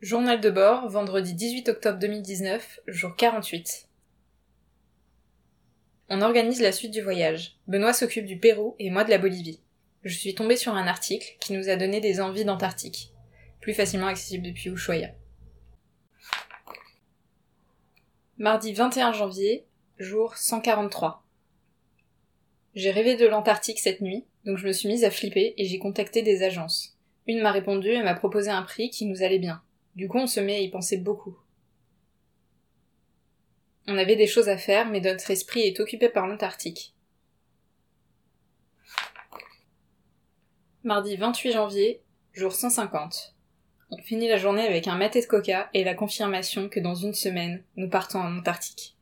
Journal de bord, vendredi 18 octobre 2019, jour 48. On organise la suite du voyage. Benoît s'occupe du Pérou et moi de la Bolivie. Je suis tombée sur un article qui nous a donné des envies d'Antarctique, plus facilement accessible depuis Ushuaia. Mardi 21 janvier, jour 143. J'ai rêvé de l'Antarctique cette nuit, donc je me suis mise à flipper et j'ai contacté des agences. Une m'a répondu et m'a proposé un prix qui nous allait bien. Du coup, on se met à y penser beaucoup. On avait des choses à faire, mais notre esprit est occupé par l'Antarctique. Mardi 28 janvier, jour 150. On finit la journée avec un maté de coca et la confirmation que dans une semaine, nous partons en Antarctique.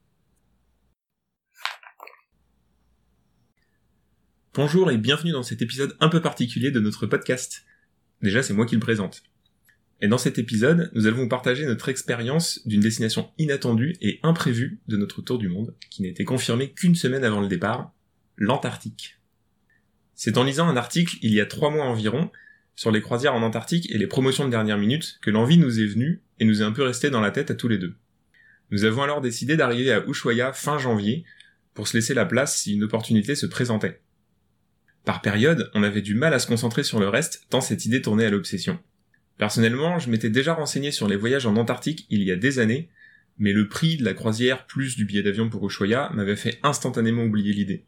Bonjour et bienvenue dans cet épisode un peu particulier de notre podcast. Déjà, c'est moi qui le présente. Et dans cet épisode, nous allons vous partager notre expérience d'une destination inattendue et imprévue de notre tour du monde, qui n'a été confirmée qu'une semaine avant le départ, l'Antarctique. C'est en lisant un article il y a trois mois environ, sur les croisières en Antarctique et les promotions de dernière minute, que l'envie nous est venue et nous est un peu restée dans la tête à tous les deux. Nous avons alors décidé d'arriver à Ushuaia fin janvier, pour se laisser la place si une opportunité se présentait. Par période, on avait du mal à se concentrer sur le reste, tant cette idée tournait à l'obsession. Personnellement, je m'étais déjà renseigné sur les voyages en Antarctique il y a des années, mais le prix de la croisière plus du billet d'avion pour Ushuaia m'avait fait instantanément oublier l'idée.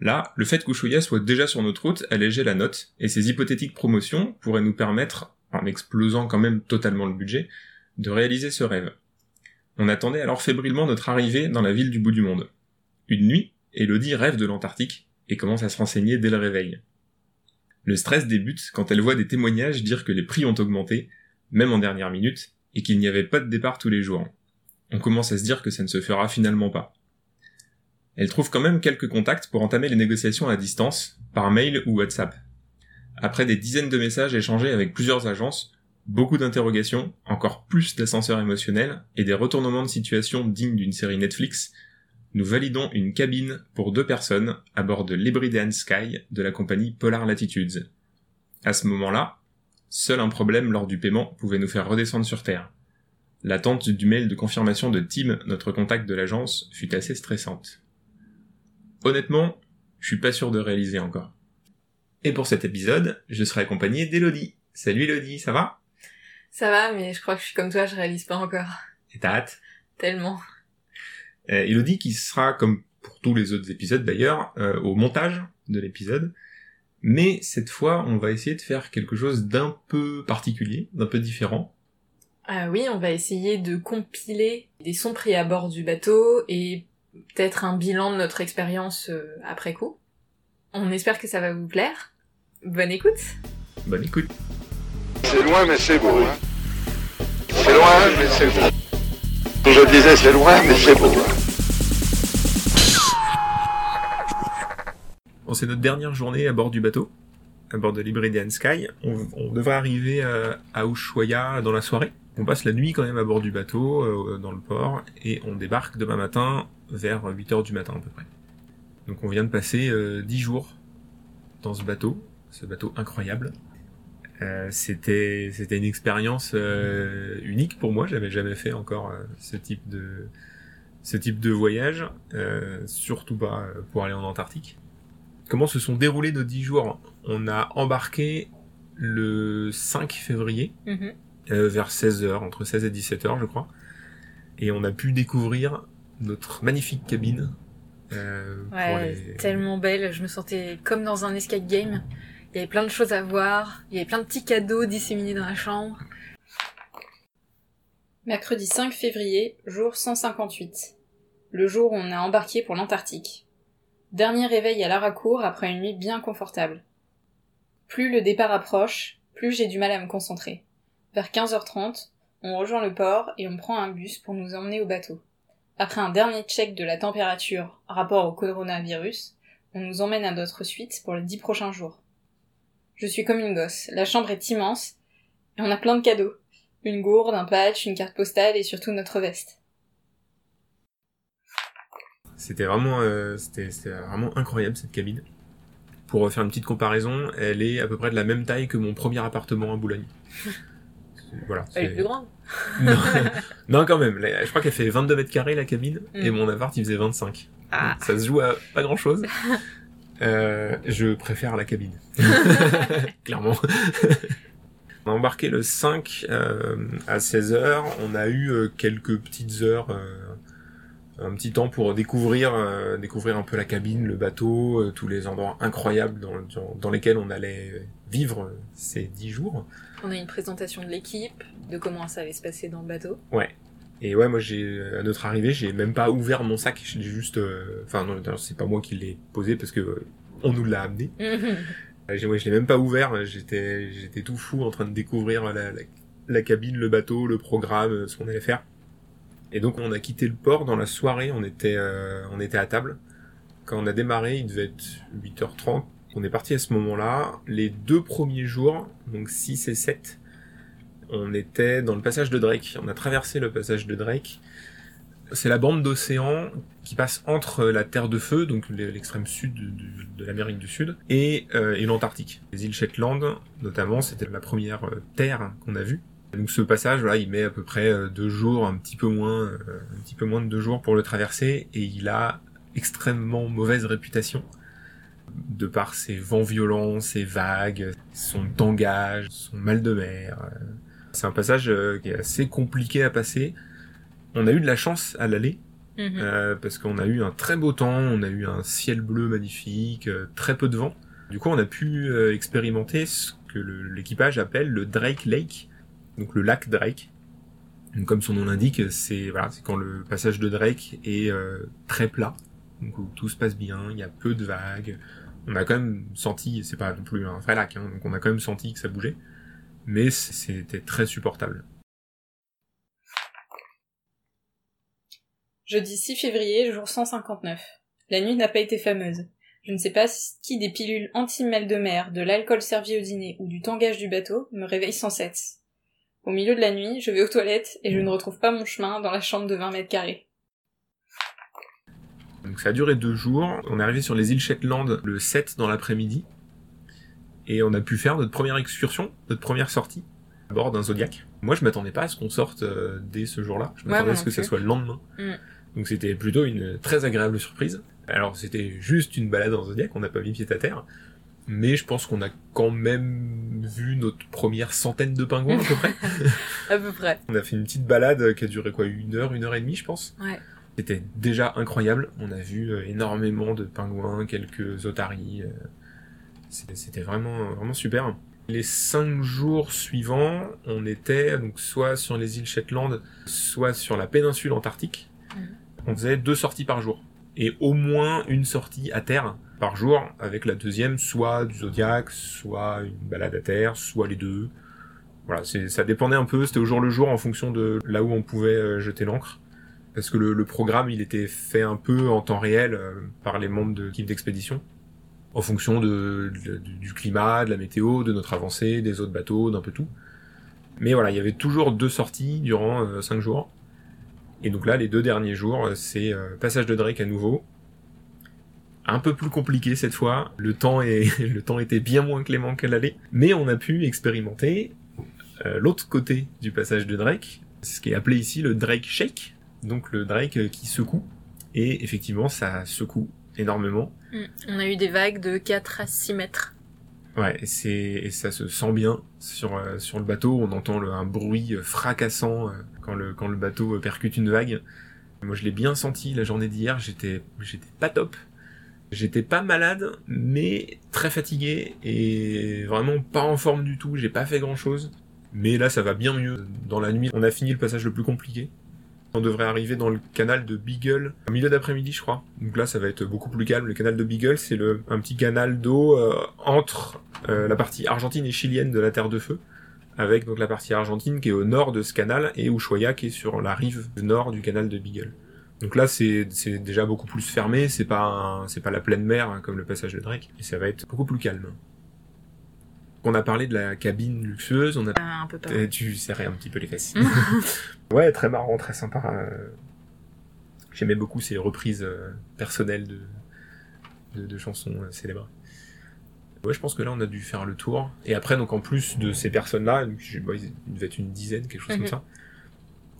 Là, le fait qu'Ushuaia soit déjà sur notre route allégeait la note, et ces hypothétiques promotions pourraient nous permettre, en explosant quand même totalement le budget, de réaliser ce rêve. On attendait alors fébrilement notre arrivée dans la ville du bout du monde. Une nuit, Elodie rêve de l'Antarctique et commence à se renseigner dès le réveil. Le stress débute quand elle voit des témoignages dire que les prix ont augmenté, même en dernière minute, et qu'il n'y avait pas de départ tous les jours. On commence à se dire que ça ne se fera finalement pas. Elle trouve quand même quelques contacts pour entamer les négociations à distance, par mail ou WhatsApp. Après des dizaines de messages échangés avec plusieurs agences, beaucoup d'interrogations, encore plus d'ascenseurs émotionnels et des retournements de situation dignes d'une série Netflix, nous validons une cabine pour deux personnes à bord de l'Hebridean Sky de la compagnie Polar Latitudes. À ce moment-là, seul un problème lors du paiement pouvait nous faire redescendre sur Terre. L'attente du mail de confirmation de Tim, notre contact de l'agence, fut assez stressante. Honnêtement, je suis pas sûr de réaliser encore. Et pour cet épisode, je serai accompagné d'Elodie. Salut Elodie, ça va? Ça va, mais je crois que je suis comme toi, je réalise pas encore. Et t'as hâte? Tellement. Euh, Elodie qui sera, comme pour tous les autres épisodes d'ailleurs, euh, au montage de l'épisode. Mais cette fois, on va essayer de faire quelque chose d'un peu particulier, d'un peu différent. Ah oui, on va essayer de compiler des sons pris à bord du bateau et peut-être un bilan de notre expérience euh, après coup. On espère que ça va vous plaire. Bonne écoute Bonne écoute C'est loin mais c'est beau. Hein. C'est loin mais c'est beau. Je disais c'est loin mais c'est beau. C'est notre dernière journée à bord du bateau, à bord de l'Hebridean Sky. On, devrait arriver à, à Ushuaia dans la soirée. On passe la nuit quand même à bord du bateau, euh, dans le port, et on débarque demain matin vers 8h du matin à peu près. Donc on vient de passer euh, 10 jours dans ce bateau, ce bateau incroyable. Euh, c'était une expérience euh, unique pour moi. J'avais jamais fait encore euh, ce type de ce type de voyage, euh, surtout pas euh, pour aller en Antarctique. Comment se sont déroulés nos 10 jours On a embarqué le 5 février Mhm. euh, vers 16h, entre 16 et 17h je crois. Et on a pu découvrir notre magnifique cabine. euh, Ouais, les- tellement belle, je me sentais comme dans un escape game. Il y avait plein de choses à voir, il y avait plein de petits cadeaux disséminés dans la chambre. Mercredi 5 février, jour 158. Le jour où on a embarqué pour l'Antarctique. Dernier réveil à Laracourt après une nuit bien confortable. Plus le départ approche, plus j'ai du mal à me concentrer. Vers 15h30, on rejoint le port et on prend un bus pour nous emmener au bateau. Après un dernier check de la température rapport au coronavirus, on nous emmène à notre suite pour les dix prochains jours. Je suis comme une gosse. La chambre est immense et on a plein de cadeaux. Une gourde, un patch, une carte postale et surtout notre veste. C'était vraiment, euh, c'était, c'était vraiment incroyable cette cabine. Pour faire une petite comparaison, elle est à peu près de la même taille que mon premier appartement à Boulogne. voilà. Elle est plus grande. non, non, quand même. Je crois qu'elle fait 22 mètres carrés la cabine et Mm. mon appart il faisait 25. Ah. Ça se joue à pas grand chose. Euh, je préfère la cabine. Clairement. on a embarqué le 5 euh, à 16h. On a eu euh, quelques petites heures, euh, un petit temps pour découvrir, euh, découvrir un peu la cabine, le bateau, euh, tous les endroits incroyables dans, dans, dans lesquels on allait vivre ces 10 jours. On a une présentation de l'équipe, de comment ça allait se passer dans le bateau. Et ouais, moi j'ai à notre arrivée, j'ai même pas ouvert mon sac, j'ai juste, euh, enfin non, c'est pas moi qui l'ai posé parce que euh, on nous l'a amené. Euh, j'ai- ouais, je l'ai même pas ouvert, j'étais, j'étais tout fou en train de découvrir la, la, la cabine, le bateau, le programme, ce qu'on allait faire. Et donc on a quitté le port dans la soirée, on était, euh, on était à table. Quand on a démarré, il devait être 8h30. On est parti à ce moment-là. Les deux premiers jours, donc 6 et 7, on était dans le passage de Drake. On a traversé le passage de Drake. C'est la bande d'océan qui passe entre la Terre de Feu, donc l'extrême sud de, l'Amérique du Sud, et, euh, et l'Antarctique. Les îles Shetland, notamment, c'était la première euh, terre qu'on a vue. Donc ce passage, voilà, il met à peu près euh, deux jours, un petit peu moins, euh, un petit peu moins de deux jours pour le traverser, et il a extrêmement mauvaise réputation de par ses vents violents, ses vagues, son tangage, son mal de mer. euh. C'est un passage qui est assez compliqué à passer. On a eu de la chance à l'aller, Mhm. euh, parce qu'on a eu un très beau temps, on a eu un ciel bleu magnifique, très peu de vent. Du coup, on a pu expérimenter ce que l'équipage appelle le Drake Lake, donc le lac Drake. Comme son nom l'indique, c'est quand le passage de Drake est euh, très plat, où tout se passe bien, il y a peu de vagues. On a quand même senti, c'est pas non plus un vrai lac, hein, donc on a quand même senti que ça bougeait, mais c'était très supportable. Jeudi 6 février, jour 159. La nuit n'a pas été fameuse. Je ne sais pas qui des pilules anti-mal de mer, de l'alcool servi au dîner ou du tangage du bateau me réveille sans cesse. Au milieu de la nuit, je vais aux toilettes et je ne retrouve pas mon chemin dans la chambre de 20 mètres carrés. Donc ça a duré deux jours. On est arrivé sur les îles Shetland le 7 dans l'après-midi. Et on a pu faire notre première excursion, notre première sortie à bord d'un Zodiac. Moi je m'attendais pas à ce qu'on sorte euh, dès ce jour-là. Je m'attendais à ce que ça soit le lendemain. Mm. Donc c'était plutôt une très agréable surprise. Alors c'était juste une balade en Zodiac, on n'a pas mis pied à terre. Mais je pense qu'on a quand même vu notre première centaine de pingouins à peu près. À peu près. On a fait une petite balade qui a duré quoi Une heure, une heure et demie je pense. Ouais. C'était déjà incroyable. On a vu euh, énormément de pingouins, quelques otaries. euh, C'était vraiment, vraiment super. Les cinq jours suivants, on était donc soit sur les îles Shetland, soit sur la péninsule antarctique. Mhm. On faisait deux sorties par jour. Et au moins une sortie à terre par jour, avec la deuxième soit du Zodiac, soit une balade à terre, soit les deux. Voilà, ça dépendait un peu, c'était au jour le jour en fonction de là où on pouvait euh, jeter l'ancre. Parce que le, programme, il était fait un peu en temps réel euh, par les membres de l'équipe d'expédition, en fonction de, du- climat, de la météo, de notre avancée, des autres bateaux, d'un peu tout. Mais voilà, il y avait toujours deux sorties durant euh, cinq jours. Et donc là, les deux derniers jours, c'est passage de Drake à nouveau. Un peu plus compliqué cette fois. Le temps est, le temps était bien moins clément qu'à l'aller, mais on a pu expérimenter euh, l'autre côté du passage de Drake, ce qui est appelé ici le Drake Shake, donc le Drake qui secoue. Et effectivement, ça secoue énormément. Mm. On a eu des vagues de 4 à 6 mètres. Ouais, et c'est et ça se sent bien sur euh, sur le bateau. On entend le- un bruit euh, fracassant euh, quand le quand le bateau percute une vague. Moi, je l'ai bien senti la journée d'hier. J'étais j'étais pas top. J'étais pas malade, mais très fatigué et vraiment pas en forme du tout. J'ai pas fait grand chose. Mais là, ça va bien mieux. Dans la nuit, on a fini le passage le plus compliqué. On devrait arriver dans le canal de Beagle au milieu d'après-midi, je crois. Donc là, ça va être beaucoup plus calme. Le canal de Beagle, c'est un petit canal d'eau euh, entre euh, la partie argentine et chilienne de la Terre de Feu, avec donc la partie argentine qui est au nord de ce canal et Ushuaia qui est sur la rive nord du canal de Beagle. Donc là, c'est déjà beaucoup plus fermé. C'est pas c'est pas la pleine mer hein, comme le passage de Drake, et ça va être beaucoup plus calme. On a parlé de la cabine luxueuse, on a Un peu euh, tu serrais un petit peu les fesses. ouais, très marrant, très sympa. euh. J'aimais beaucoup ces reprises euh, personnelles de, de, de chansons euh, célèbres. Ouais, je pense que là, on a dû faire le tour. Et après, donc en plus de ces personnes-là, bon, ils devaient être une dizaine, quelque chose Mhm. comme ça.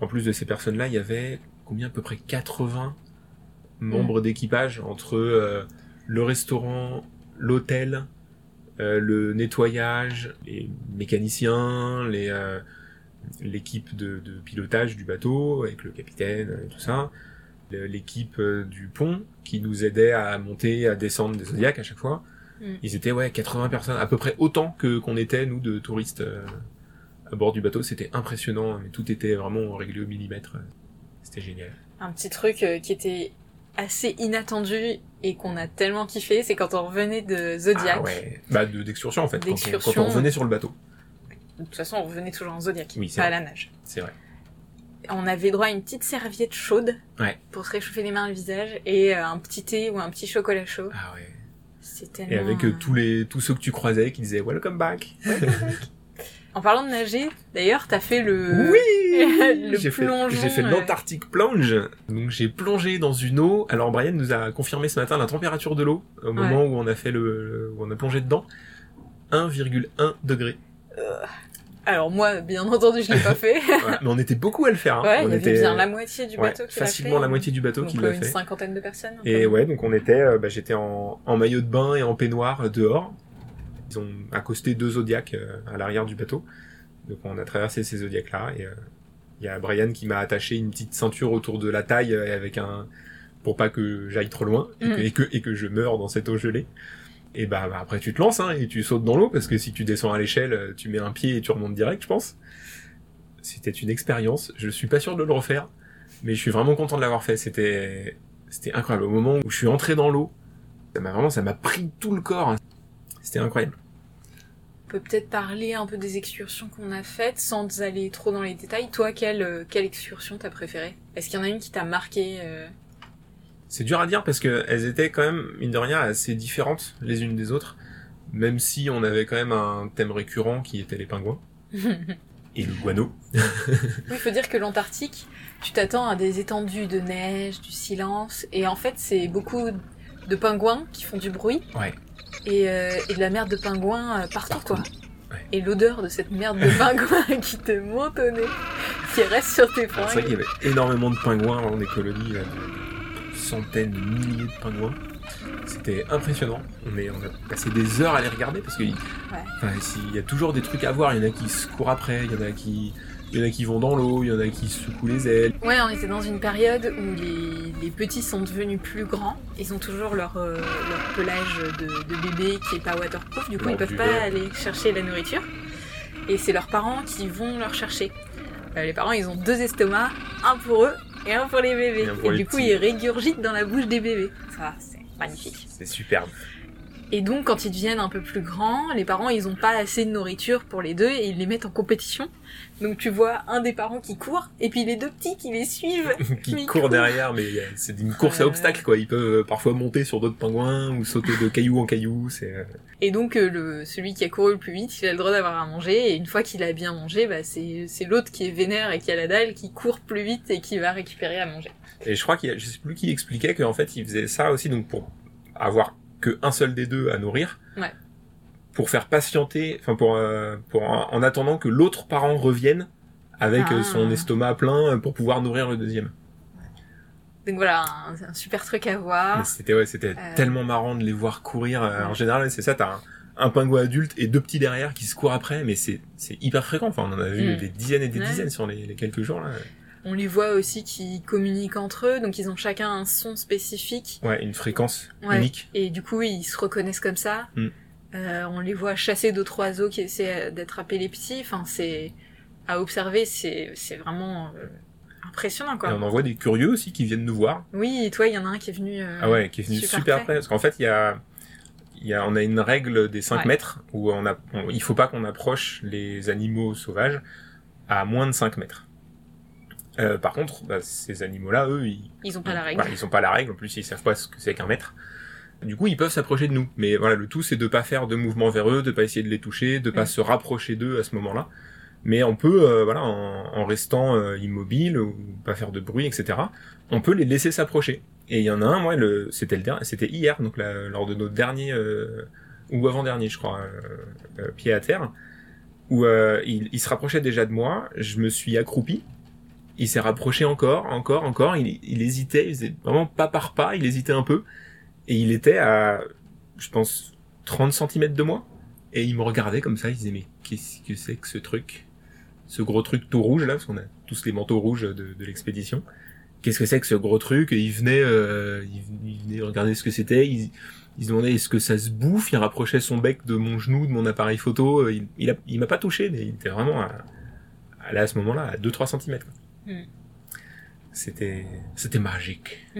En plus de ces personnes-là, il y avait combien à peu près 80 membres d'équipage entre euh, le restaurant, l'hôtel, euh, le nettoyage, les mécaniciens, les euh, l'équipe de, de pilotage du bateau avec le capitaine et tout ça, l'équipe du pont qui nous aidait à monter, à descendre des zodiacs à chaque fois. Mm. Ils étaient ouais 80 personnes, à peu près autant que qu'on était nous de touristes à bord du bateau. C'était impressionnant, mais tout était vraiment réglé au millimètre. C'était génial. Un petit truc euh, qui était assez inattendu et qu'on a tellement kiffé, c'est quand on revenait de Zodiac. Ah ouais, bah de d'excursion en fait. Quand on, quand on revenait sur le bateau, De toute façon, on revenait toujours en Zodiac, Oui, pas à la nage. c'est vrai. On avait droit à une petite serviette chaude Ouais. pour se réchauffer les mains et le visage et euh, un petit thé ou un petit chocolat chaud. Ah ouais. C'est tellement... Et avec euh, euh, tous les tous ceux que tu croisais qui disaient welcome back. En parlant de nager, d'ailleurs, t'as fait le... Oui le J'ai fait, fait euh. l'Antarctic Plunge. Donc j'ai plongé dans une eau. Alors Brian nous a confirmé ce matin la température de l'eau au moment où on a fait le, où on a plongé dedans. 1,1 degré. Alors moi, bien entendu, je l'ai pas fait. Mais on était beaucoup à le faire. hein. ouais, on il y avait était bien la moitié du ouais, bateau qui l'a fait. facilement la moitié du bateau qui euh, l'a une fait. cinquantaine de personnes. Et ouais, donc on était, euh, bah, j'étais en, en maillot de bain et en peignoir euh, dehors. Ils ont accosté deux zodiacs euh, à l'arrière du bateau. Donc on a traversé ces zodiacs-là et euh, il y a Brian qui m'a attaché une petite ceinture autour de la taille euh, avec un pour pas que j'aille trop loin et, que, et que et que je meure dans cette eau gelée. Et bah, bah, après tu te lances hein, et tu sautes dans l'eau parce que si tu descends à l'échelle, tu mets un pied et tu remontes direct, je pense. C'était une expérience. Je suis pas sûr de le refaire, mais je suis vraiment content de l'avoir fait. C'était c'était incroyable. Au moment où je suis entré dans l'eau, ça m'a vraiment, ça m'a pris tout le corps. hein. C'était incroyable. Peut peut-être parler un peu des excursions qu'on a faites sans aller trop dans les détails. Toi, quelle, euh, quelle excursion t'as préférée? Est-ce qu'il y en a une qui t'a marqué euh, C'est dur à dire parce que elles étaient quand même, mine de rien, assez différentes les unes des autres. Même si on avait quand même un thème récurrent qui était les pingouins et le guano. Oui, il faut dire que l'Antarctique, tu t'attends à des étendues de neige, du silence, et en fait, c'est beaucoup de pingouins qui font du bruit, Ouais. Et, euh, et de la merde de pingouins euh, partout, Partout. quoi. Ouais. Et l'odeur de cette merde de pingouins qui te monte au nez, qui reste sur tes Alors, C'est vrai qu'il y fringues. avait énormément de pingouins dans des colonies, là, de, de centaines, de milliers de pingouins. C'était impressionnant. On, est, on a passé des heures à les regarder parce qu'il enfin, y a toujours des trucs à voir. Il y en a qui se courent après, il y en a qui, il y en a qui vont dans l'eau, il y en a qui secouent les ailes. Ouais, on était dans une période où les, les petits sont devenus plus grands. Ils ont toujours leur, euh, leur pelage de, de bébé qui est pas waterproof. Du coup, ils peuvent pas aller chercher la nourriture. Et c'est leurs parents qui vont leur chercher. Euh, les parents, ils ont deux estomacs, un pour eux et un pour les bébés. Et pour du coup, petits. ils régurgitent dans la bouche des bébés. Ça, c'est magnifique. C'est superbe. Et donc, quand ils deviennent un peu plus grands, les parents, ils ont pas assez de nourriture pour les deux et ils les mettent en compétition. Donc, tu vois un des parents qui court et puis les deux petits qui les suivent. qui Mais court derrière, mais euh, c'est une course à Ouais. obstacles quoi. Ils peuvent euh, parfois monter sur d'autres pingouins ou sauter de caillou en caillou. C'est euh, Et donc, euh, le, celui qui a couru le plus vite, il a le droit d'avoir à manger. Et une fois qu'il a bien mangé, bah, c'est c'est l'autre qui est vénère et qui a la dalle qui court plus vite et qui va récupérer à manger. et je crois qu'il y a, je sais plus qui expliquait qu'en fait il faisait ça aussi donc pour avoir que un seul des deux à nourrir. Ouais. Pour faire patienter, enfin pour euh, pour en, en attendant que l'autre parent revienne avec Ah. euh, son estomac plein euh, pour pouvoir nourrir le deuxième. Donc voilà, un, un super truc à voir. C'était ouais, c'était Euh. tellement marrant de les voir courir. En général, c'est ça, t'as un, un pingouin adulte et deux petits derrière qui se courent après, mais c'est hyper fréquent. Enfin, on en a vu Mm. des dizaines et des Ouais. dizaines sur les, les quelques jours là. On les voit aussi qui communiquent entre eux, donc ils ont chacun un son spécifique. Ouais, une fréquence Ouais. unique. Et du coup, ils se reconnaissent comme ça. Mm. Euh, on les voit chasser d'autres oiseaux qui essaient d'attraper les petits. Enfin, c'est à observer, c'est vraiment euh, impressionnant Et quoi. on en voit des curieux aussi qui viennent nous voir. Oui, et toi, il y en a un qui est venu. euh, Ah ouais, qui est venu super super, près. près. Parce qu'en fait, il y a, il y a, on a une règle des 5 Ouais. mètres où on a, on- il faut pas qu'on approche les animaux sauvages à moins de 5 mètres. Euh, par contre, bah, ces animaux-là, eux, ils, Ils ont pas la règle. Voilà, ils ont pas la règle. En plus, ils savent pas ce que c'est qu'un mètre. Du coup, ils peuvent s'approcher de nous. Mais voilà, le tout, c'est de pas faire de mouvement vers eux, de pas essayer de les toucher, de pas Mm. se rapprocher d'eux à ce moment-là. Mais on peut, euh, voilà, en, en restant euh, immobile ou pas faire de bruit, etc. On peut les laisser s'approcher. Et il y en a un, moi, le, c'était le dernier, c'était hier, donc lors de notre dernier euh, ou avant-dernier, je crois, euh, euh, pied à terre, où euh, il, il se rapprochait déjà de moi. Je me suis accroupi. Il s'est rapproché encore, encore, encore. Il, hésitait, il faisait vraiment pas par pas. Il hésitait un peu, et il était à, je pense, 30 cm de moi. Et il me regardait comme ça. Il disait mais qu'est-ce que c'est que ce truc, ce gros truc tout rouge là, parce qu'on a tous les manteaux rouges de, l'expédition. Qu'est-ce que c'est que ce gros truc? Et il venait, euh, il, venait regarder ce que c'était. Il, se demandait est-ce que ça se bouffe? Il rapprochait son bec de mon genou, de mon appareil photo. Il, il, il m'a pas touché, il était vraiment à, à, là, à ce moment-là à 2-3 cm. Mm. C'était, c'était magique.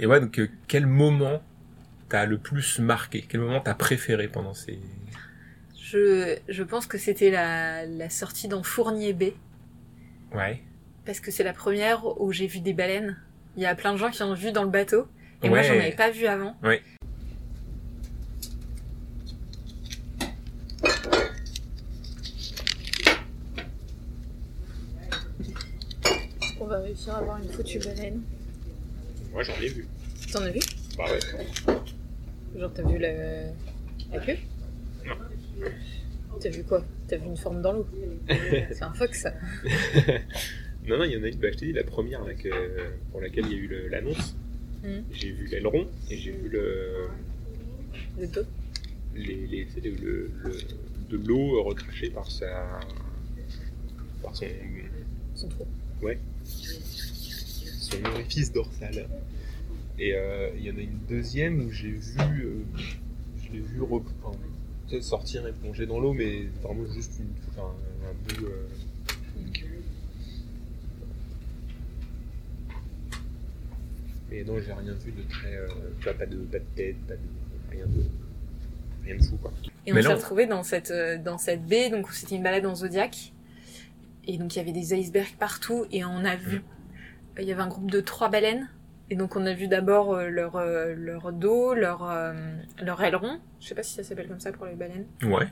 Et ouais, donc euh, quel moment t'as le plus marqué? Quel moment t'as préféré pendant ces Je, je pense que c'était la, la sortie dans Fournier Bay. Ouais. Parce que c'est la première où j'ai vu des baleines. Il y a plein de gens qui en ont vu dans le bateau. Et moi, Ouais. j'en avais pas vu avant. Ouais. Va réussir à avoir une foutue baleine. Moi, j'en ai vu. T'en as vu? Bah ouais. Genre, t'as vu la, la queue? Non. T'as vu quoi? T'as vu une forme dans l'eau? C'est un fox, ça. Non, non, il y en a une, bah, je t'ai dit, la première là, que- pour laquelle il y a eu l'annonce. Mhm. J'ai vu l'aileron et j'ai vu le, Le dos. les, le, de l'eau recrachée par sa. par son, Son trou. Son orifice dorsal. Et euh, il y en a une deuxième où j'ai vu. euh, je l'ai vu rep- enfin, sortir et plonger dans l'eau, mais vraiment juste une, enfin, un bout. euh, Mais non, j'ai rien vu de très. euh, vois, pas de, pas de tête, pas de. rien de. rien de fou quoi. Et on Mais s'est retrouvés dans cette, euh, dans cette baie, donc c'était une balade en Zodiac. Et donc il y avait des icebergs partout, et on a vu, il y avait un groupe de trois baleines. Et donc on a vu d'abord euh, leur, euh, leur dos, leur, euh, leur aileron. Je sais pas si ça s'appelle comme ça pour les baleines. Ouais.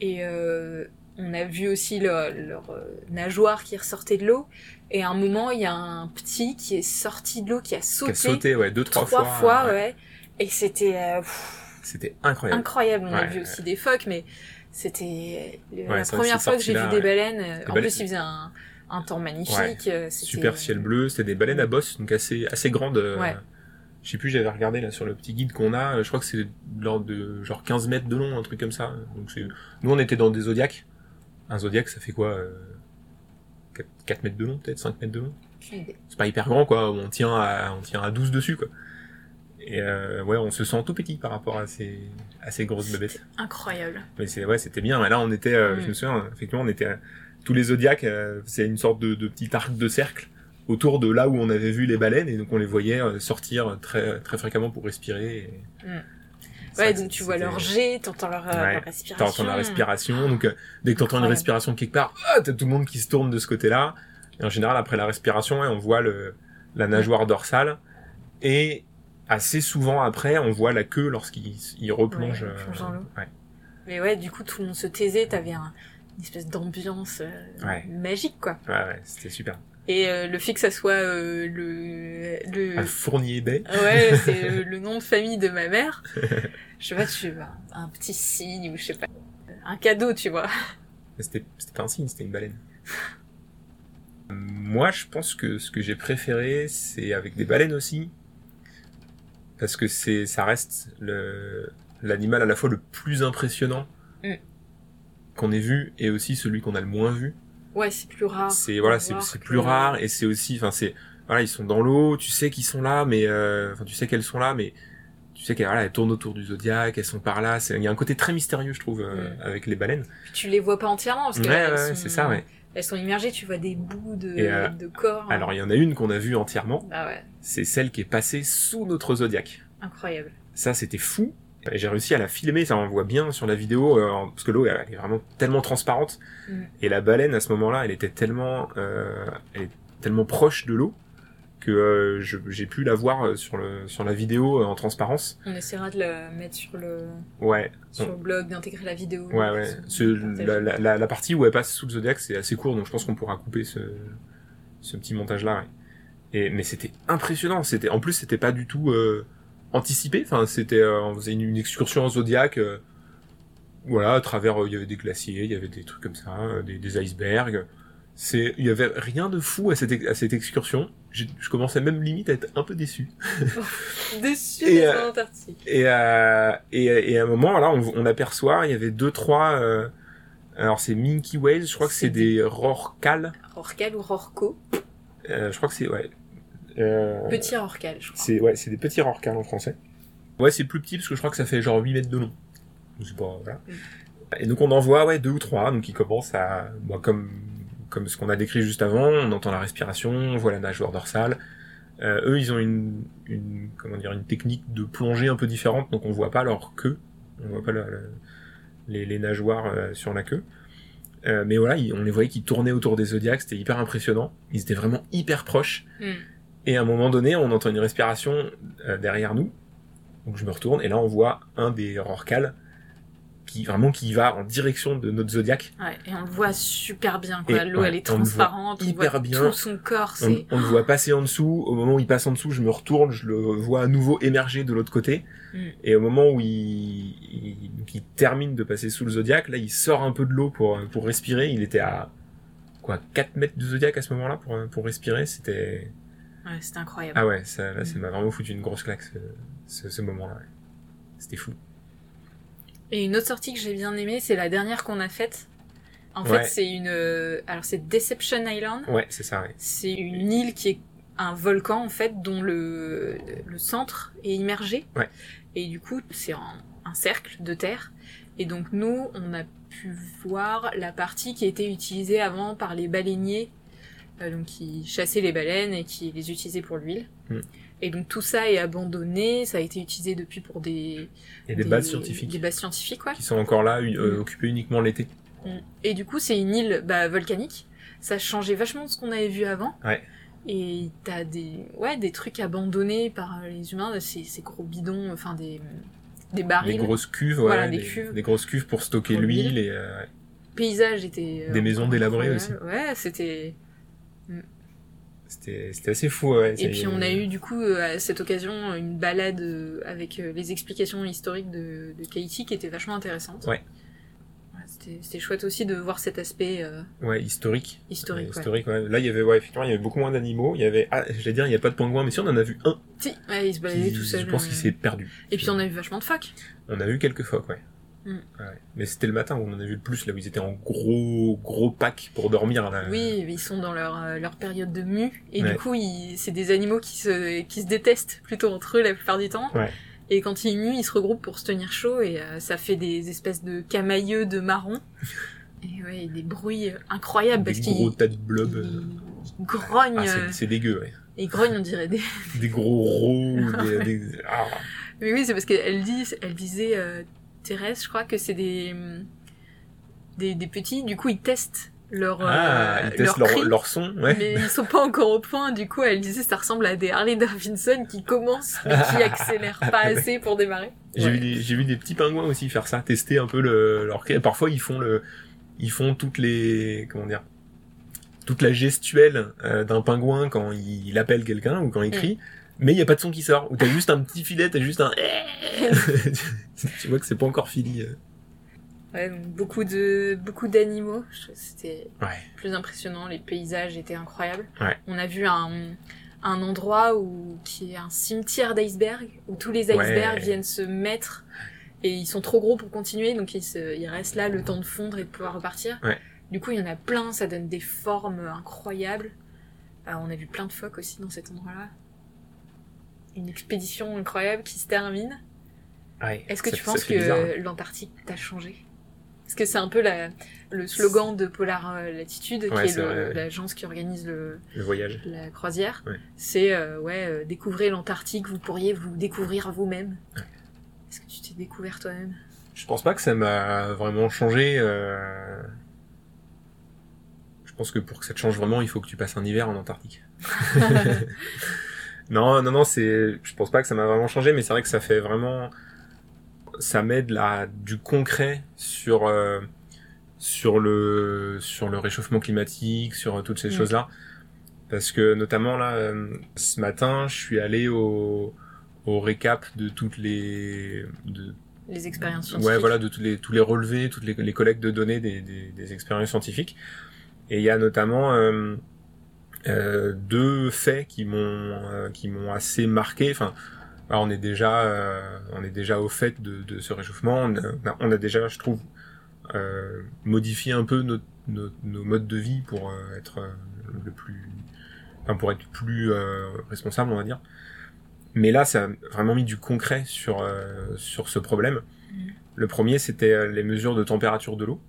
Et euh, on a vu aussi leur, leur nageoire qui ressortait de l'eau. Et à un moment, il y a un petit qui est sorti de l'eau, qui a Qui sauté, a sauté, ouais, deux, trois, trois fois, ouais. ouais. Et c'était euh, C'était incroyable. incroyable. On a vu ouais. aussi des phoques, mais c'était la Ouais, première fois que j'ai là, vu des baleines. En baleines- plus, il faisait un, un temps magnifique. Ouais. euh, Super ciel bleu, c'était des baleines à bosse, donc assez, assez grandes. euh, Ouais. Je sais plus, j'avais regardé là sur le petit guide qu'on a, euh, je crois que c'est de l'ordre de genre 15 mètres de long, un truc comme ça. Donc. Nous on était dans des zodiacs. Un zodiac ça fait quoi euh, 4, 4 mètres de long peut-être, 5 mètres de long. C'est pas hyper grand quoi, on tient à, on tient à 12 dessus quoi. Et euh, ouais, on se sent tout petit par rapport à ces, à ces grosses bébêtes. Incroyable. Mais c'est ouais, c'était bien. Mais là, on était, euh, Mm. je me souviens, effectivement, on était euh, tous les zodiacs. euh, c'est une sorte de, de petit arc de cercle autour de là où on avait vu les baleines, et donc on les voyait euh, sortir très très fréquemment pour respirer. et- Mm. Ouais, donc tu vois leur jet, t'entends leur, Ouais. leur respiration. T'entends la respiration, donc dès que t'entends une respiration quelque part, ah, t'as tout le monde qui se tourne de ce côté-là. Et en général, après la respiration, ouais, on voit le, la nageoire dorsale, et assez souvent après, on voit la queue lorsqu'il il replonge. Ouais, il dans l'eau. ouais. Mais ouais, du coup, tout le monde se taisait, t'avais un, une espèce d'ambiance euh, magique, quoi. ouais, ouais, c'était super. Et euh, le fait que ça soit euh, le... le... À Fournier Bay. Ouais, c'est euh, le nom de famille de ma mère. Je sais pas, tu vois, un petit signe ou je sais pas, un cadeau, tu vois. C'était c'était pas un signe, c'était une baleine. Moi, je pense que ce que j'ai préféré, c'est avec des baleines aussi, parce que c'est, ça reste le l'animal à la fois le plus impressionnant Mm. qu'on ait vu et aussi celui qu'on a le moins vu. Ouais, c'est plus rare. C'est voilà, c'est que- plus rare et c'est aussi, enfin c'est voilà, ils sont dans l'eau, tu sais qu'ils sont là, mais euh, enfin tu sais qu'elles sont là, mais tu sais qu'elles voilà, elles tournent autour du zodiaque, elles sont par là. C'est- Il y a un côté très mystérieux, je trouve, euh, Mm. avec les baleines. Puis tu les vois pas entièrement parce que ouais, ouais, sont- c'est ça, ouais. Elles sont immergées, tu vois des bouts de, euh, de corps. Alors il y en a une qu'on a vue entièrement, Ah ouais, c'est celle qui est passée sous notre zodiaque. incroyable. Ça, c'était fou. Et J'ai réussi à la filmer, ça on voit bien sur la vidéo, euh, parce que l'eau elle est vraiment tellement transparente. Mm. Et la baleine à ce moment-là, elle était tellement, euh, elle est tellement proche de l'eau que euh, j'ai pu la voir euh, sur le sur la vidéo euh, en transparence. On essaiera de la mettre sur le, Ouais, sur On- le blog, d'intégrer la vidéo. ouais, ouais. Ce- la, la, la- partie où elle passe sous le zodiaque, c'est assez court, donc je pense qu'on pourra couper ce ce petit montage-là. ouais. Et mais c'était impressionnant. C'était en plus c'était pas du tout. euh, anticipé. Enfin, c'était, euh, on faisait une, une excursion en zodiaque. euh, voilà, à travers, il y avait des glaciers, il y avait des trucs comme ça, des, des icebergs. C'est, il y avait rien de fou à cette, à cette excursion. J'ai- Je commençais même limite à être un peu déçu. Déçu Et, d'être euh, en Antarctique. Et, euh, et, et à un moment, là, on, on aperçoit, il y avait deux, trois. euh, alors c'est Minky Whales, je crois que c'est des rorquals. Rorcal ou Rorco. Euh, je crois que c'est ouais. Euh, Petit Rorcal, je crois. c'est ouais, c'est des petits rorquals en français. Ouais, c'est plus petit parce que je crois que ça fait genre 8 mètres de long. Je sais pas, voilà. Mm. Et donc on en voit ouais deux ou trois, donc ils commencent à bah, comme comme ce qu'on a décrit juste avant, on entend la respiration, on voit la nageoire dorsale. Euh, eux, ils ont une, une comment dire une technique de plongée un peu différente, donc on voit pas leur queue, on voit pas les, les nageoires euh, sur la queue. Euh, mais voilà, on les voyait qui tournaient autour des zodiacs, c'était hyper impressionnant. Ils étaient vraiment hyper proches. Hmm. Et à un moment donné, on entend une respiration derrière nous. Donc je me retourne et là on voit un des rorquals qui vraiment qui va en direction de notre zodiac. Ouais, et on le voit super bien, quoi. L'eau, ouais, elle est on le voit transparente, on, hyper voit bien. tout son corps, On, c'est... on le voit passer en dessous. Au moment où il passe en dessous, je me retourne, je le vois à nouveau émerger de l'autre côté. Mm. Et au moment où il, il, il termine de passer sous le zodiac, là il sort un peu de l'eau pour, pour respirer. Il était à quoi 4 mètres du zodiac à ce moment-là pour, pour respirer. C'était Ouais, c'était incroyable. ah ouais, ça, là, Mm. ça m'a vraiment foutu une grosse claque ce, ce, ce moment-là. ouais. C'était fou. Et une autre sortie que j'ai bien aimée, c'est la dernière qu'on a faite. En Ouais. fait, c'est une... euh, Alors, c'est Deception Island. Ouais, c'est ça. Ouais. C'est une île qui est un volcan, en fait, dont le, le centre est immergé. Ouais. Et du coup, c'est un, un cercle de terre. Et donc, nous, on a pu voir la partie qui était utilisée avant par les baleiniers, euh, donc qui chassaient les baleines et qui les utilisaient pour l'huile. Mm. Et donc, tout ça est abandonné. Ça a été utilisé depuis pour des... A des, bases scientifiques Des bases scientifiques, ouais. qui sont encore là, euh, Mm. occupées uniquement l'été. Mm. Et du coup, c'est une île bah, volcanique. Ça changeait vachement de ce qu'on avait vu avant. Ouais. Et t'as des, ouais, des trucs abandonnés par les humains, ces, ces gros bidons, enfin des, des barils. Des grosses cuves, ouais, Voilà, des des, cuves. des grosses cuves pour stocker l'huile. et euh, ouais. paysages étaient. euh, Des maisons délabrées incroyables. Ouais, c'était. C'était assez fou. Ouais, Et puis on a eu du coup euh, à cette occasion une balade euh, avec euh, les explications historiques de, de Kaiti qui était vachement intéressante. Ouais. Ouais, c'était- chouette aussi de voir cet aspect euh, ouais historique. historique. Ouais, historique. Là, il y avait ouais, effectivement, il y avait beaucoup moins d'animaux. Il y avait, ah, j'allais dire, il n'y a pas de pingouin, mais si on en a vu un. Si, ouais, il se baladait tout seul. je pense qu'il s'est perdu. Et puis on a eu vachement de phoques. On a vu quelques phoques, ouais. Mm. Ouais. Mais c'était le matin où on en a vu le plus, là où ils étaient en gros gros pack pour dormir. Là. Oui, ils sont dans leur, euh, leur période de mue. Et Ouais. du coup, c'est des animaux qui se, qui se détestent plutôt entre eux la plupart du temps. Ouais. Et quand ils muent, ils se regroupent pour se tenir chaud et euh, ça fait des espèces de camailleux de marron. Et ouais, des bruits incroyables Des parce gros tas de blobs. euh. ils grognent. Ah, euh, c'est- dégueu, ouais. et ils grognent, on dirait des... Des gros roux, des, des- ah. Mais oui, c'est parce qu'elle dit, elle disait, euh, Thérèse, je crois que c'est des, des, des petits, du coup ils testent leur, Ah, euh, ils leur leur, cri. leur son, ouais. Mais ils sont pas encore au point, du coup elle disait ça ressemble à des Harley Davidson qui commencent mais qui accélèrent pas assez pour démarrer. J'ai Ouais. vu des, j'ai vu des petits pingouins aussi faire ça, tester un peu le, leur. Parfois, ils font le, ils font toutes les, comment dire, toute la gestuelle euh, d'un pingouin quand il, il appelle quelqu'un ou quand il crie. Mais il y a pas de son qui sort. Ou t'as juste un petit filet, t'as juste un. tu vois que c'est pas encore fini. euh. Ouais, donc beaucoup de beaucoup d'animaux, c'était Ouais. plus impressionnant, les paysages étaient incroyables. Ouais. On a vu un un endroit où qui est un cimetière d'icebergs où tous les icebergs viennent se mettre et ils sont trop gros pour continuer donc ils, se, ils restent là le temps de fondre et de pouvoir repartir. Ouais. Du coup, il y en a plein, ça donne des formes incroyables. Euh, on a vu plein de phoques aussi dans cet endroit-là. Une expédition incroyable qui se termine. Ouais. Est-ce que tu penses bizarre, hein. que l'Antarctique t'a changé? Est-ce que c'est un peu la, le slogan de Polar euh, Latitude, Ouais, qui est l'agence qui organise le, Le voyage. la croisière Ouais. C'est euh, ouais, euh, découvrez l'Antarctique, vous pourriez vous découvrir vous-même. Est-ce que tu t'es découvert toi-même? Je pense pas que ça m'a vraiment changé. euh, Je pense que pour que ça te change vraiment, il faut que tu passes un hiver en Antarctique. non, non, non, c'est. Je pense pas que ça m'a vraiment changé, mais c'est vrai que ça fait vraiment. Ça m'aide là du concret sur euh, sur le sur le réchauffement climatique, sur toutes ces Mm. choses là, parce que notamment là, euh, ce matin, je suis allé au au récap de toutes les de, Les expériences scientifiques. ouais voilà de tous les tous les relevés, toutes les, les collectes de données des, des, des expériences scientifiques. Et il y a notamment euh, euh, deux faits qui m'ont euh, qui m'ont assez marqué. Enfin, alors, on est déjà euh, on est déjà au fait de, de ce réchauffement. On a, on a déjà, je trouve, euh, modifié un peu nos, nos, nos modes de vie pour être le plus, enfin pour être plus euh, responsable, on va dire. Mais là, ça a vraiment mis du concret sur euh, sur ce problème. Mhm. Le premier, c'était les mesures de température de l'eau.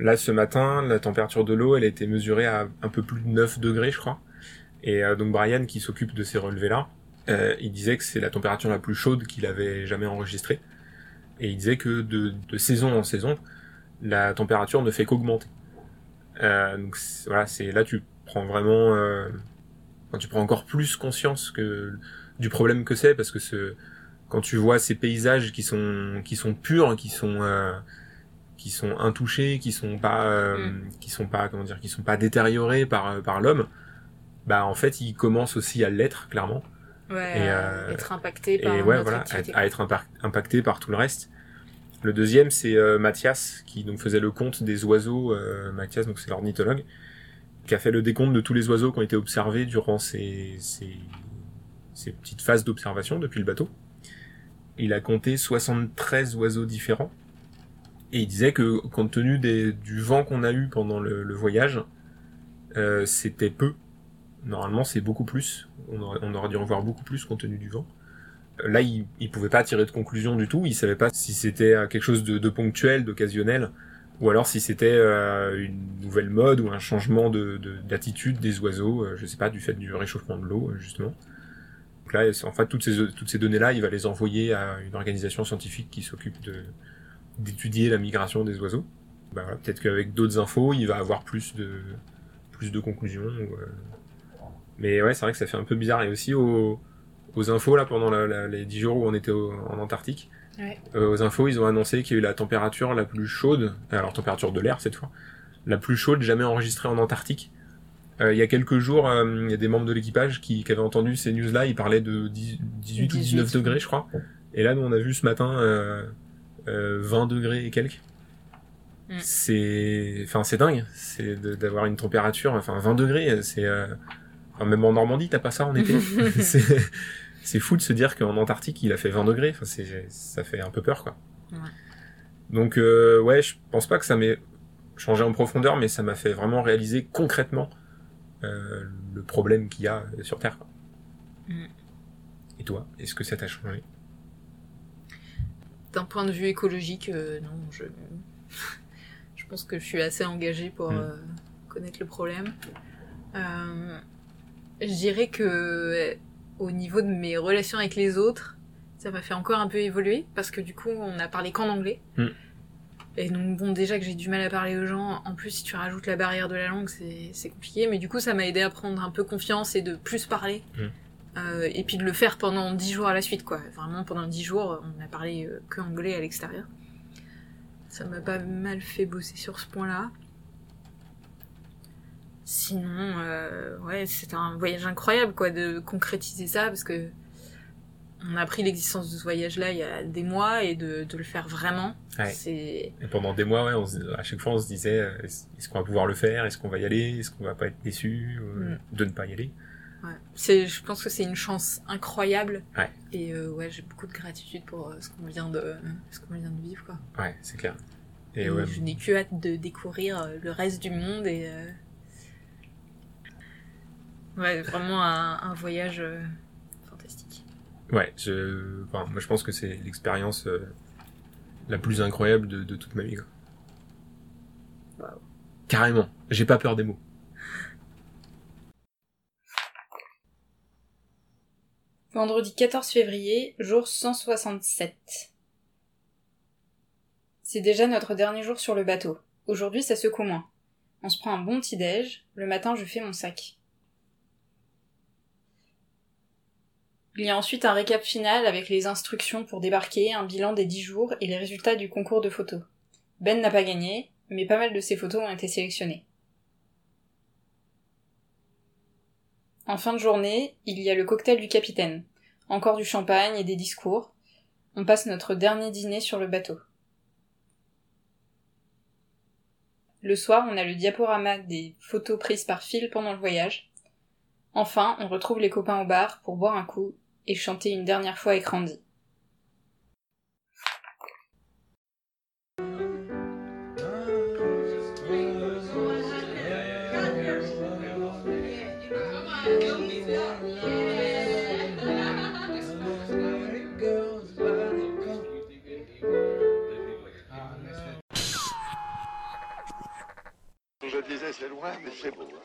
Là, ce matin, la température de l'eau, elle a été mesurée à un peu plus de 9 degrés, je crois. Et euh, donc Brian, qui s'occupe de ces relevés-là, euh, il disait que c'est la température la plus chaude qu'il avait jamais enregistrée. Et il disait que de, saison en saison, la température ne fait qu'augmenter. Euh, donc voilà, c'est là tu prends vraiment, euh, tu prends encore plus conscience que du problème que c'est parce que ce, quand tu vois ces paysages qui sont qui sont purs, qui sont euh, qui sont intouchés, qui sont pas euh, qui sont pas comment dire, qui sont pas détériorés par par l'homme, bah en fait ils commencent aussi à l'être clairement Ouais, Et, à euh, être impacté par et ouais notre voilà activité. à être impa- impacté par tout le reste. Le deuxième c'est euh, Mathias qui donc faisait le compte des oiseaux. Euh, Mathias donc c'est l'ornithologue qui a fait le décompte de tous les oiseaux qui ont été observés durant ces ces, ces petites phases d'observation depuis le bateau. Il a compté 73 oiseaux différents et il disait que compte tenu des, du vent qu'on a eu pendant le, le voyage, euh, c'était peu. Normalement, c'est beaucoup plus. On aurait, on aurait dû en voir beaucoup plus compte tenu du vent. Euh, Là, il, il pouvait pas tirer de conclusion du tout. Il savait pas si c'était euh, quelque chose de, de ponctuel, d'occasionnel, ou alors si c'était euh, une nouvelle mode ou un changement de de- d'attitude des oiseaux. euh, je sais pas, du fait du réchauffement de l'eau, euh, justement. Donc là, en fait, toutes ces toutes ces données-là, il va les envoyer à une organisation scientifique qui s'occupe de d'étudier la migration des oiseaux. Bah voilà, peut-être qu'avec d'autres infos, il va avoir plus de plus de conclusions. ou, euh, Mais ouais, c'est vrai que ça fait un peu bizarre. Et aussi aux, aux infos, là, pendant la- la- les 10 jours où on était au- en Antarctique, Ouais. euh, aux infos, ils ont annoncé qu'il y a eu la température la plus chaude, alors température de l'air cette fois, la plus chaude jamais enregistrée en Antarctique. Euh, il y a quelques jours, il y a des membres de l'équipage qui, qui avaient entendu ces news-là, ils parlaient de 10 18 ou 19 18. degrés, je crois. Et là, nous, on a vu ce matin 20 degrés et quelques. Mm. C'est, enfin, c'est dingue. C'est d'avoir une température, enfin, 20 degrés, c'est, euh, enfin, même en Normandie, t'as pas ça en été. c'est, fou de se dire qu'en Antarctique, il a fait 20 degrés. Enfin, c'est, ça fait un peu peur, quoi. Ouais. Donc, euh, ouais, je pense pas que ça m'ait changé en profondeur, mais ça m'a fait vraiment réaliser concrètement euh, le problème qu'il y a sur Terre. Quoi. Mm. Et toi, est-ce que ça t'a changé? D'un point de vue écologique, euh, non, je... je pense que je suis assez engagée pour Mm. euh, connaître le problème. Euh, je dirais que au niveau de mes relations avec les autres, ça m'a fait encore un peu évoluer parce que du coup, on a parlé qu'en anglais. Mm. Et donc bon, déjà que j'ai du mal à parler aux gens, en plus si tu rajoutes la barrière de la langue, c'est c'est compliqué. Mais du coup, ça m'a aidé à prendre un peu confiance et de plus parler. Mm. Euh, et puis de le faire pendant dix jours à la suite, quoi. Vraiment, pendant dix jours, on a parlé euh, que anglais à l'extérieur. Ça m'a pas mal fait bosser sur ce point-là. Sinon, euh, ouais, c'était un voyage incroyable, quoi, de concrétiser ça, parce que on a appris l'existence de ce voyage-là il y a des mois, et de, de le faire vraiment, Ouais. Et pendant des mois, ouais, on se- à chaque fois, on se disait euh, est-ce est-ce qu'on va pouvoir le faire? Est-ce qu'on va y aller? Est-ce qu'on va pas être déçu euh, Mm. de ne pas y aller? Ouais. C'est, je pense que c'est une chance incroyable. Ouais. Et euh, ouais, j'ai beaucoup de gratitude pour euh, ce qu'on vient de, ce qu'on vient de vivre, quoi. Ouais, c'est clair. Et, Et ouais, je n'ai que hâte de découvrir euh, le reste du monde et euh, ouais, vraiment un, un voyage fantastique. ouais, je, enfin, moi je pense que c'est l'expérience la plus incroyable de, de toute ma vie. Quoi. Carrément, j'ai pas peur des mots. Vendredi 14 février, jour 167. C'est déjà notre dernier jour sur le bateau. Aujourd'hui, ça secoue moins. On se prend un bon petit déj. Le matin, je fais mon sac. Il y a ensuite un récap final avec les instructions pour débarquer, un bilan des 10 jours et les résultats du concours de photos. Ben n'a pas gagné, mais pas mal de ses photos ont été sélectionnées. En fin de journée, il y a le cocktail du capitaine. Encore du champagne et des discours. On passe notre dernier dîner sur le bateau. Le soir, on a le diaporama des photos prises par Phil pendant le voyage. Enfin, on retrouve les copains au bar pour boire un coup et chanter une dernière fois avec Randy. C'est loin, mais c'est beau. hein.